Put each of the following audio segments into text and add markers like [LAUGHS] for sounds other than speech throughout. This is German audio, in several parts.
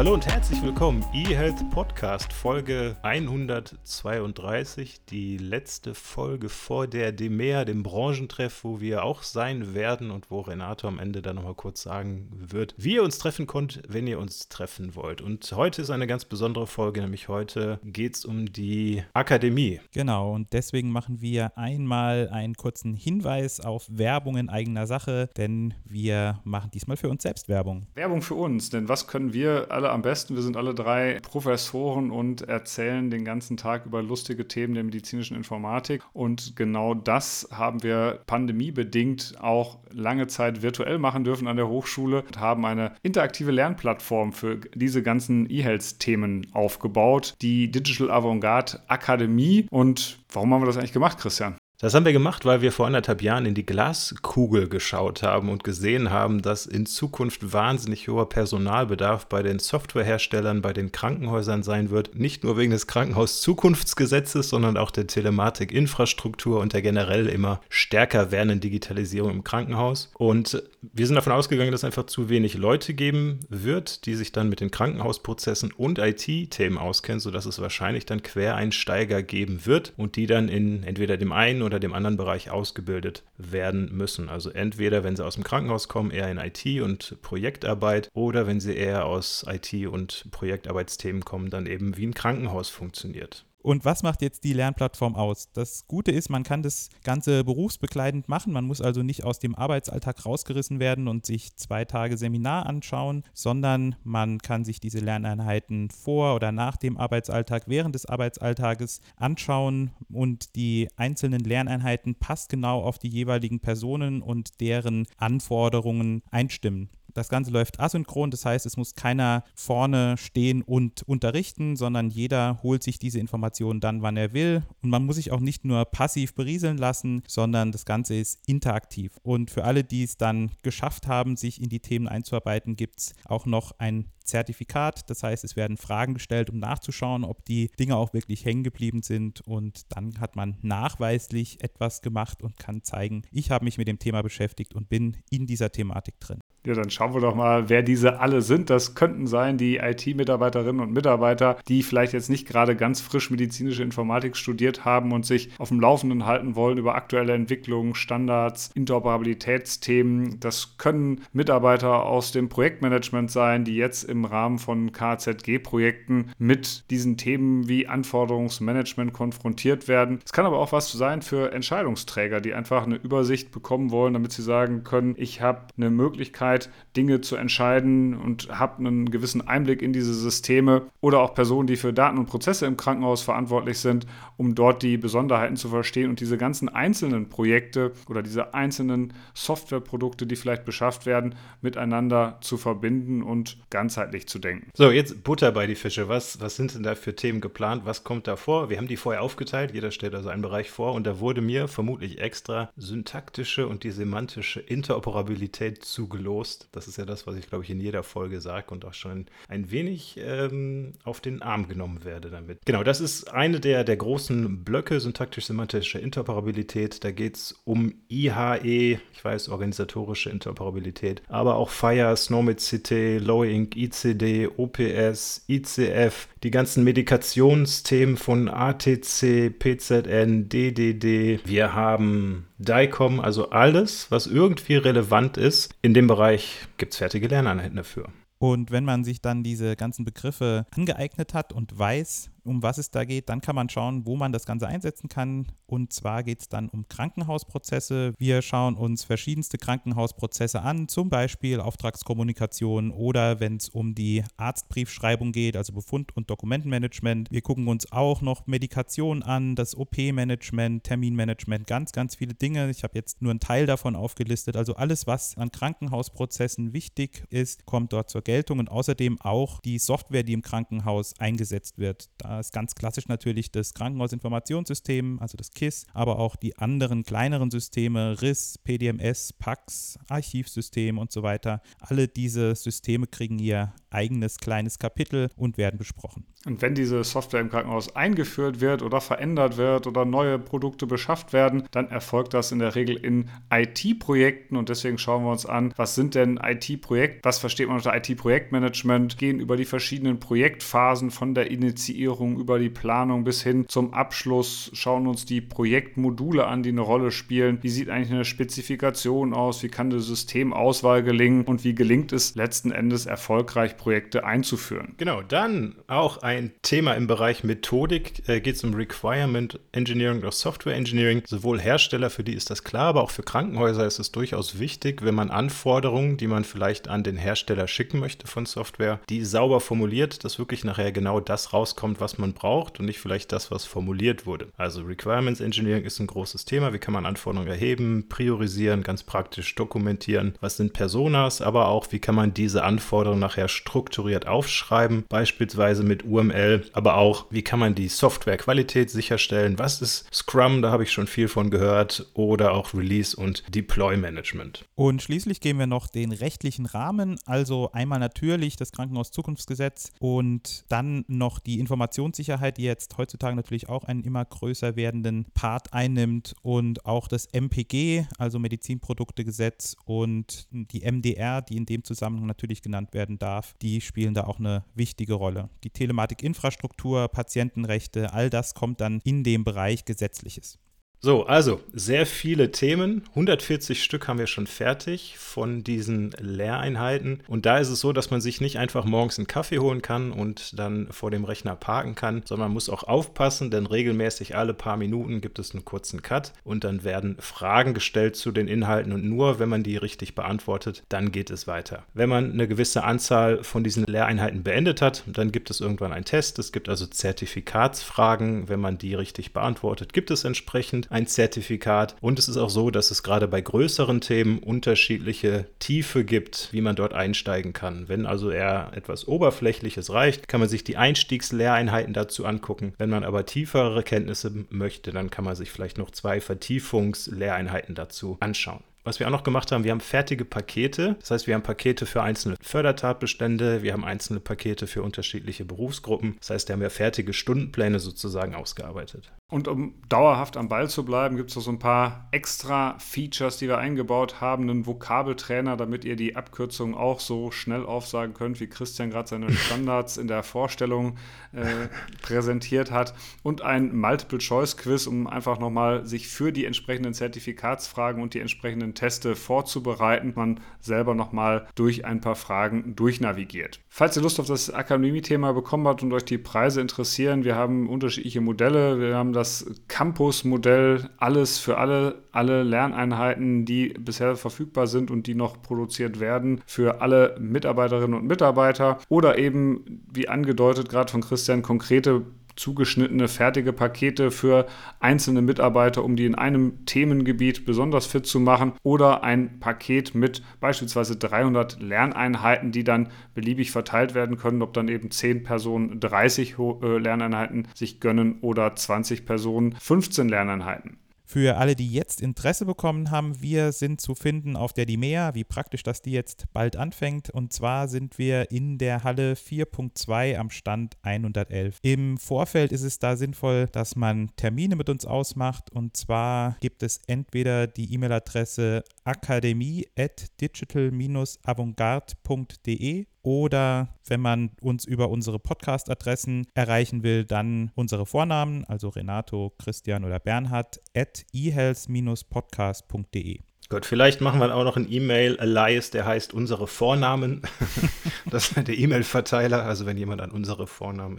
Hallo und herzlich willkommen. eHealth Podcast Folge 132, die letzte Folge vor der DEMEA, dem Branchentreff, wo wir auch sein werden und wo Renato am Ende dann nochmal kurz sagen wird, wie ihr uns treffen könnt, wenn ihr uns treffen wollt. Und heute ist eine ganz besondere Folge, nämlich heute geht es um die Akademie. Genau, und deswegen machen wir einmal einen kurzen Hinweis auf Werbung in eigener Sache, denn wir machen diesmal für uns selbst Werbung. Werbung für uns, denn was können wir alle am besten. Wir sind alle drei Professoren und erzählen den ganzen Tag über lustige Themen der medizinischen Informatik. Und genau das haben wir pandemiebedingt auch lange Zeit virtuell machen dürfen an der Hochschule und haben eine interaktive Lernplattform für diese ganzen E-Health-Themen aufgebaut, die Digital Avantgarde Akademie. Und warum haben wir das eigentlich gemacht, Christian? Das haben wir gemacht, weil wir vor anderthalb Jahren in die Glaskugel geschaut haben und gesehen haben, dass in Zukunft wahnsinnig hoher Personalbedarf bei den Softwareherstellern, bei den Krankenhäusern sein wird. Nicht nur wegen des Krankenhauszukunftsgesetzes, sondern auch der Telematikinfrastruktur und der generell immer stärker werdenden Digitalisierung im Krankenhaus. Und wir sind davon ausgegangen, dass es einfach zu wenig Leute geben wird, die sich dann mit den Krankenhausprozessen und IT-Themen auskennen, sodass es wahrscheinlich dann Quereinsteiger geben wird und die dann in entweder dem einen oder dem anderen Bereich ausgebildet werden müssen. Also entweder, wenn sie aus dem Krankenhaus kommen, eher in IT und Projektarbeit oder wenn sie eher aus IT und Projektarbeitsthemen kommen, dann eben wie ein Krankenhaus funktioniert. Und was macht jetzt die Lernplattform aus? Das Gute ist, man kann das Ganze berufsbegleitend machen. Man muss also nicht aus dem Arbeitsalltag rausgerissen werden und sich zwei Tage Seminar anschauen, sondern man kann sich diese Lerneinheiten vor oder nach dem Arbeitsalltag, während des Arbeitsalltages anschauen und die einzelnen Lerneinheiten passgenau auf die jeweiligen Personen und deren Anforderungen einstimmen. Das Ganze läuft asynchron, das heißt, es muss keiner vorne stehen und unterrichten, sondern jeder holt sich diese Informationen dann, wann er will. Und man muss sich auch nicht nur passiv berieseln lassen, sondern das Ganze ist interaktiv. Und für alle, die es dann geschafft haben, sich in die Themen einzuarbeiten, gibt es auch noch ein Zertifikat. Das heißt, es werden Fragen gestellt, um nachzuschauen, ob die Dinge auch wirklich hängen geblieben sind. Und dann hat man nachweislich etwas gemacht und kann zeigen, ich habe mich mit dem Thema beschäftigt und bin in dieser Thematik drin. Ja, dann schauen wir doch mal, wer diese alle sind. Das könnten sein die IT-Mitarbeiterinnen und Mitarbeiter, die vielleicht jetzt nicht gerade ganz frisch medizinische Informatik studiert haben und sich auf dem Laufenden halten wollen über aktuelle Entwicklungen, Standards, Interoperabilitätsthemen. Das können Mitarbeiter aus dem Projektmanagement sein, die jetzt im Rahmen von KZG-Projekten mit diesen Themen wie Anforderungsmanagement konfrontiert werden. Es kann aber auch was sein für Entscheidungsträger, die einfach eine Übersicht bekommen wollen, damit sie sagen können, ich habe eine Möglichkeit, Möglichkeit, Dinge zu entscheiden und habe einen gewissen Einblick in diese Systeme oder auch Personen, die für Daten und Prozesse im Krankenhaus verantwortlich sind, um dort die Besonderheiten zu verstehen und diese ganzen einzelnen Projekte oder diese einzelnen Softwareprodukte, die vielleicht beschafft werden, miteinander zu verbinden und ganzheitlich zu denken. So, jetzt Butter bei die Fische. Was, was sind denn da für Themen geplant? Was kommt da vor? Wir haben die vorher aufgeteilt. Jeder stellt also einen Bereich vor und da wurde mir vermutlich extra syntaktische und die semantische Interoperabilität zugelost Toast. Das ist ja das, was ich, glaube ich, in jeder Folge sage und auch schon ein wenig ähm, auf den Arm genommen werde damit. Genau, das ist eine der, der großen Blöcke syntaktisch-semantische Interoperabilität. Da geht es um IHE, ich weiß, organisatorische Interoperabilität, aber auch FIRE, SNOMED-CT, Low-Inc, ICD, OPS, ICF, die ganzen Medikationsthemen von ATC, PZN, DDD. Wir haben DICOM, also alles, was irgendwie relevant ist. In dem Bereich gibt es fertige Lerneinheiten dafür. Und wenn man sich dann diese ganzen Begriffe angeeignet hat und weiß, um was es da geht, dann kann man schauen, wo man das Ganze einsetzen kann. Und zwar geht es dann um Krankenhausprozesse. Wir schauen uns verschiedenste Krankenhausprozesse an, zum Beispiel Auftragskommunikation oder wenn es um die Arztbriefschreibung geht, also Befund- und Dokumentenmanagement. Wir gucken uns auch noch Medikation an, das OP-Management, Terminmanagement, ganz, ganz viele Dinge. Ich habe jetzt nur einen Teil davon aufgelistet. Also alles, was an Krankenhausprozessen wichtig ist, kommt dort zur Geltung und außerdem auch die Software, die im Krankenhaus eingesetzt wird. Da ist ganz klassisch natürlich das Krankenhausinformationssystem, also das KISS, aber auch die anderen kleineren Systeme, RIS, PDMS, PAX, Archivsystem und so weiter. Alle diese Systeme kriegen ihr eigenes kleines Kapitel und werden besprochen. Und wenn diese Software im Krankenhaus eingeführt wird oder verändert wird oder neue Produkte beschafft werden, dann erfolgt das in der Regel in IT-Projekten und deswegen schauen wir uns an, was sind denn IT-Projekte, was versteht man unter IT-Projektmanagement, gehen über die verschiedenen Projektphasen von der Initiierung über die Planung bis hin zum Abschluss, schauen uns die Projektmodule an, die eine Rolle spielen, wie sieht eigentlich eine Spezifikation aus, wie kann die Systemauswahl gelingen? Und wie gelingt es letzten Endes erfolgreich Projekte einzuführen. Genau, dann auch ein Thema im Bereich Methodik. Äh, Geht es um Requirement Engineering oder Software Engineering. Sowohl Hersteller, für die ist das klar, aber auch für Krankenhäuser ist es durchaus wichtig, wenn man Anforderungen, die man vielleicht an den Hersteller schicken möchte von Software, die sauber formuliert, dass wirklich nachher genau das rauskommt, was man braucht und nicht vielleicht das, was formuliert wurde. Also Requirements Engineering ist ein großes Thema. Wie kann man Anforderungen erheben, priorisieren, ganz praktisch dokumentieren? Was sind Personas, aber auch wie kann man diese Anforderungen nachher strukturiert aufschreiben, beispielsweise mit UML, aber auch wie kann man die Softwarequalität sicherstellen? Was ist Scrum? Da habe ich schon viel von gehört oder auch Release und Deploy Management. Und schließlich gehen wir noch den rechtlichen Rahmen, also einmal natürlich das Krankenhauszukunftsgesetz und dann noch die Informationssicherheit, die jetzt heutzutage natürlich auch einen immer größer werdenden Part einnimmt und auch das MPG, also Medizinproduktegesetz und die MDR, die in dem Zusammenhang natürlich genannt werden darf, die spielen da auch eine wichtige Rolle. Die Telematikinfrastruktur, Patientenrechte, all das kommt dann in dem Bereich Gesetzliches. So, also sehr viele Themen. 140 Stück haben wir schon fertig von diesen Lehreinheiten. Und da ist es so, dass man sich nicht einfach morgens einen Kaffee holen kann und dann vor dem Rechner parken kann, sondern man muss auch aufpassen, denn regelmäßig alle paar Minuten gibt es einen kurzen Cut und dann werden Fragen gestellt zu den Inhalten und nur wenn man die richtig beantwortet, dann geht es weiter. Wenn man eine gewisse Anzahl von diesen Lehreinheiten beendet hat, dann gibt es irgendwann einen Test. Es gibt also Zertifikatsfragen. Wenn man die richtig beantwortet, gibt es entsprechend ein Zertifikat. Und es ist auch so, dass es gerade bei größeren Themen unterschiedliche Tiefe gibt, wie man dort einsteigen kann. Wenn also eher etwas Oberflächliches reicht, kann man sich die Einstiegslehreinheiten dazu angucken. Wenn man aber tiefere Kenntnisse möchte, dann kann man sich vielleicht noch zwei Vertiefungslehreinheiten dazu anschauen. Was wir auch noch gemacht haben, wir haben fertige Pakete. Das heißt, wir haben Pakete für einzelne Fördertatbestände, wir haben einzelne Pakete für unterschiedliche Berufsgruppen. Das heißt, da haben wir fertige Stundenpläne sozusagen ausgearbeitet. Und um dauerhaft am Ball zu bleiben, gibt es noch so ein paar extra Features, die wir eingebaut haben. Einen Vokabeltrainer, damit ihr die Abkürzungen auch so schnell aufsagen könnt, wie Christian gerade seine [LAUGHS] Standards in der Vorstellung äh, präsentiert hat. Und ein Multiple-Choice-Quiz, um einfach nochmal sich für die entsprechenden Zertifikatsfragen und die entsprechenden Teste vorzubereiten. Man selber nochmal durch ein paar Fragen durchnavigiert. Falls ihr Lust auf das Akademie-Thema bekommen habt und euch die Preise interessieren, wir haben unterschiedliche Modelle. Wir haben das Campus-Modell, alles für alle, alle Lerneinheiten, die bisher verfügbar sind und die noch produziert werden, für alle Mitarbeiterinnen und Mitarbeiter. Oder eben, wie angedeutet gerade von Christian, konkrete zugeschnittene, fertige Pakete für einzelne Mitarbeiter, um die in einem Themengebiet besonders fit zu machen oder ein Paket mit beispielsweise 300 Lerneinheiten, die dann beliebig verteilt werden können, ob dann eben 10 Personen 30 äh, Lerneinheiten sich gönnen oder 20 Personen 15 Lerneinheiten. Für alle, die jetzt Interesse bekommen haben, wir sind zu finden auf der Dimea, wie praktisch, dass die jetzt bald anfängt. Und zwar sind wir in der Halle 4.2 am Stand 111. Im Vorfeld ist es da sinnvoll, dass man Termine mit uns ausmacht. Und zwar gibt es entweder die E-Mail-Adresse akademie at digital-avantgarde.de oder wenn man uns über unsere Podcast-Adressen erreichen will, dann unsere Vornamen, also Renato, Christian oder Bernhard, at ehealth-podcast.de. Gut, vielleicht machen wir auch noch ein E-Mail-Alias, der heißt unsere Vornamen. [LAUGHS] das ist der E-Mail-Verteiler, also wenn jemand an unsere Vornamen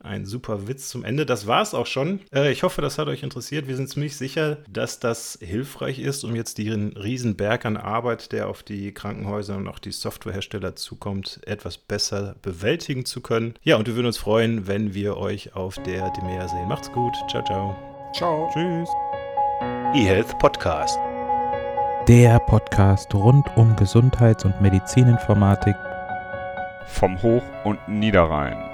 ein super Witz zum Ende. Das war es auch schon. Äh, ich hoffe, das hat euch interessiert. Wir sind ziemlich sicher, dass das hilfreich ist, um jetzt den Riesenberg an Arbeit, der auf die Krankenhäuser und auch die Softwarehersteller zukommt, etwas besser bewältigen zu können. Ja, und wir würden uns freuen, wenn wir euch auf der Demea sehen. Macht's gut. Ciao, ciao. Ciao. Tschüss. eHealth Podcast. Der Podcast rund um Gesundheits- und Medizininformatik vom Hoch- und Niederrhein.